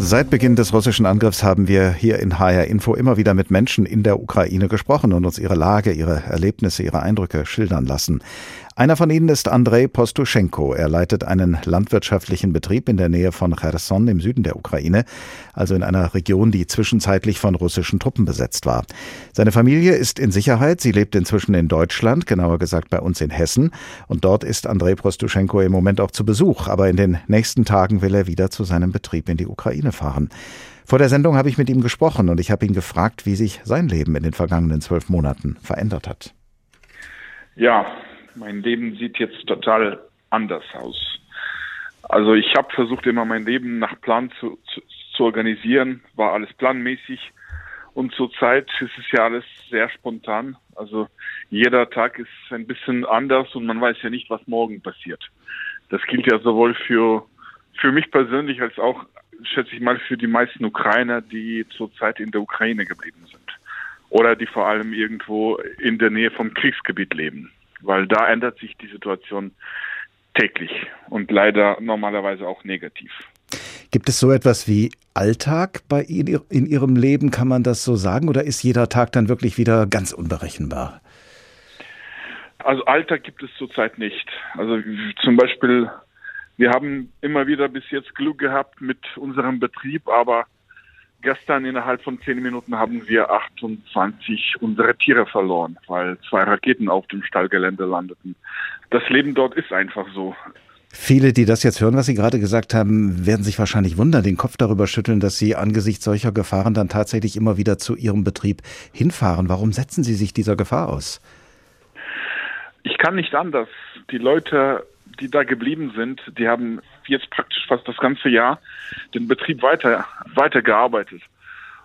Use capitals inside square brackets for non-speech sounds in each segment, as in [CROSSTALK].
Seit Beginn des russischen Angriffs haben wir hier in HR Info immer wieder mit Menschen in der Ukraine gesprochen und uns ihre Lage, ihre Erlebnisse, ihre Eindrücke schildern lassen. Einer von ihnen ist Andrei Postuschenko. Er leitet einen landwirtschaftlichen Betrieb in der Nähe von Cherson im Süden der Ukraine, also in einer Region, die zwischenzeitlich von russischen Truppen besetzt war. Seine Familie ist in Sicherheit. Sie lebt inzwischen in Deutschland, genauer gesagt bei uns in Hessen. Und dort ist Andrei Postuschenko im Moment auch zu Besuch. Aber in den nächsten Tagen will er wieder zu seinem Betrieb in die Ukraine fahren. Vor der Sendung habe ich mit ihm gesprochen und ich habe ihn gefragt, wie sich sein Leben in den vergangenen zwölf Monaten verändert hat. Ja, mein Leben sieht jetzt total anders aus. Also ich habe versucht immer mein Leben nach Plan zu, zu, zu organisieren, war alles planmäßig und zurzeit ist es ja alles sehr spontan. Also jeder Tag ist ein bisschen anders und man weiß ja nicht, was morgen passiert. Das gilt ja sowohl für, für mich persönlich als auch, schätze ich mal, für die meisten Ukrainer, die zurzeit in der Ukraine geblieben sind. Oder die vor allem irgendwo in der Nähe vom Kriegsgebiet leben weil da ändert sich die Situation täglich und leider normalerweise auch negativ. Gibt es so etwas wie Alltag bei Ihnen in Ihrem Leben, kann man das so sagen, oder ist jeder Tag dann wirklich wieder ganz unberechenbar? Also Alltag gibt es zurzeit nicht. Also zum Beispiel, wir haben immer wieder bis jetzt Glück gehabt mit unserem Betrieb, aber Gestern innerhalb von zehn Minuten haben wir 28 unsere Tiere verloren, weil zwei Raketen auf dem Stallgelände landeten. Das Leben dort ist einfach so. Viele, die das jetzt hören, was Sie gerade gesagt haben, werden sich wahrscheinlich wundern, den Kopf darüber schütteln, dass Sie angesichts solcher Gefahren dann tatsächlich immer wieder zu Ihrem Betrieb hinfahren. Warum setzen Sie sich dieser Gefahr aus? Ich kann nicht anders. Die Leute die da geblieben sind, die haben jetzt praktisch fast das ganze Jahr den Betrieb weiter, weitergearbeitet.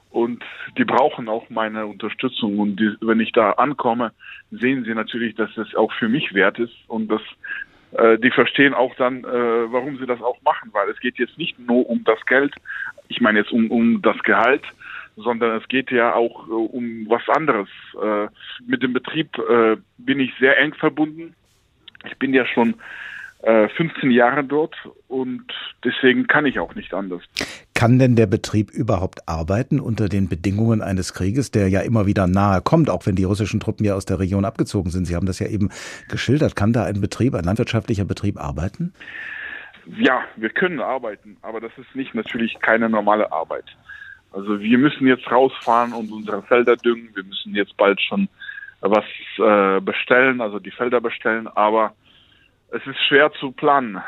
Und die brauchen auch meine Unterstützung. Und die, wenn ich da ankomme, sehen sie natürlich, dass es auch für mich wert ist und dass äh, die verstehen auch dann, äh, warum sie das auch machen, weil es geht jetzt nicht nur um das Geld, ich meine jetzt um, um das Gehalt, sondern es geht ja auch äh, um was anderes. Äh, mit dem Betrieb äh, bin ich sehr eng verbunden. Ich bin ja schon 15 äh, Jahre dort und deswegen kann ich auch nicht anders. Kann denn der Betrieb überhaupt arbeiten unter den Bedingungen eines Krieges, der ja immer wieder nahe kommt, auch wenn die russischen Truppen ja aus der Region abgezogen sind? Sie haben das ja eben geschildert. Kann da ein Betrieb, ein landwirtschaftlicher Betrieb arbeiten? Ja, wir können arbeiten, aber das ist nicht natürlich keine normale Arbeit. Also wir müssen jetzt rausfahren und unsere Felder düngen. Wir müssen jetzt bald schon was äh, bestellen, also die Felder bestellen, aber es ist schwer zu planen.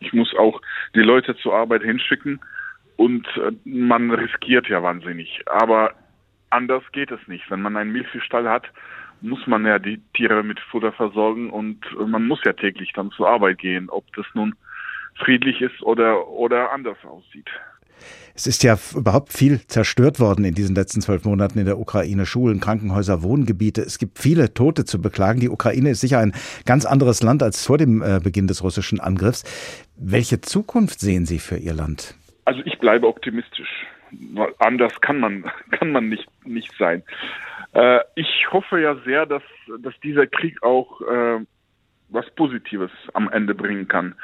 Ich muss auch die Leute zur Arbeit hinschicken und äh, man riskiert ja wahnsinnig. Aber anders geht es nicht. Wenn man einen Milchviehstall hat, muss man ja die Tiere mit Futter versorgen und man muss ja täglich dann zur Arbeit gehen, ob das nun friedlich ist oder, oder anders aussieht. Es ist ja überhaupt viel zerstört worden in diesen letzten zwölf Monaten in der Ukraine. Schulen, Krankenhäuser, Wohngebiete. Es gibt viele Tote zu beklagen. Die Ukraine ist sicher ein ganz anderes Land als vor dem äh, Beginn des russischen Angriffs. Welche Zukunft sehen Sie für Ihr Land? Also ich bleibe optimistisch. Anders kann man, [LAUGHS] kann man nicht, nicht sein. Äh, ich hoffe ja sehr, dass, dass dieser Krieg auch äh, was Positives am Ende bringen kann.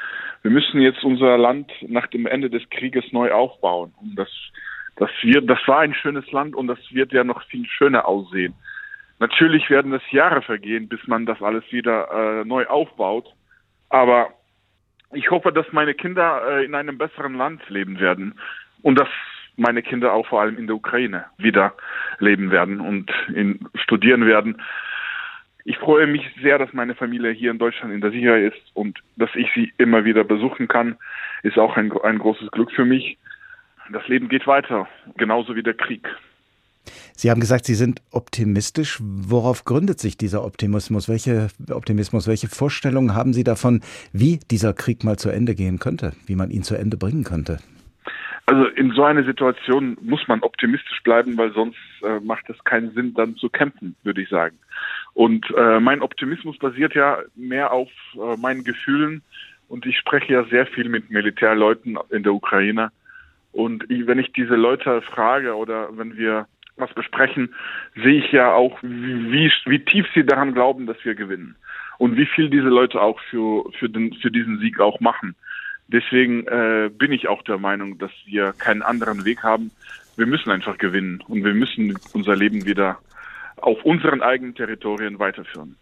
Wir müssen jetzt unser Land nach dem Ende des Krieges neu aufbauen. Und das, das wird, das war ein schönes Land und das wird ja noch viel schöner aussehen. Natürlich werden es Jahre vergehen, bis man das alles wieder äh, neu aufbaut. Aber ich hoffe, dass meine Kinder äh, in einem besseren Land leben werden und dass meine Kinder auch vor allem in der Ukraine wieder leben werden und in, studieren werden. Ich freue mich sehr, dass meine Familie hier in Deutschland in der Sicherheit ist und dass ich sie immer wieder besuchen kann, ist auch ein, ein großes Glück für mich. Das Leben geht weiter, genauso wie der Krieg. Sie haben gesagt, Sie sind optimistisch. Worauf gründet sich dieser Optimismus? Welche Optimismus, welche Vorstellungen haben Sie davon, wie dieser Krieg mal zu Ende gehen könnte, wie man ihn zu Ende bringen könnte? Also in so einer Situation muss man optimistisch bleiben, weil sonst äh, macht es keinen Sinn, dann zu kämpfen, würde ich sagen. Und äh, mein Optimismus basiert ja mehr auf äh, meinen Gefühlen und ich spreche ja sehr viel mit Militärleuten in der Ukraine. Und ich, wenn ich diese Leute frage oder wenn wir was besprechen, sehe ich ja auch, wie, wie tief sie daran glauben, dass wir gewinnen. Und wie viel diese Leute auch für, für, den, für diesen Sieg auch machen Deswegen äh, bin ich auch der Meinung, dass wir keinen anderen Weg haben. Wir müssen einfach gewinnen und wir müssen unser Leben wieder auf unseren eigenen Territorien weiterführen.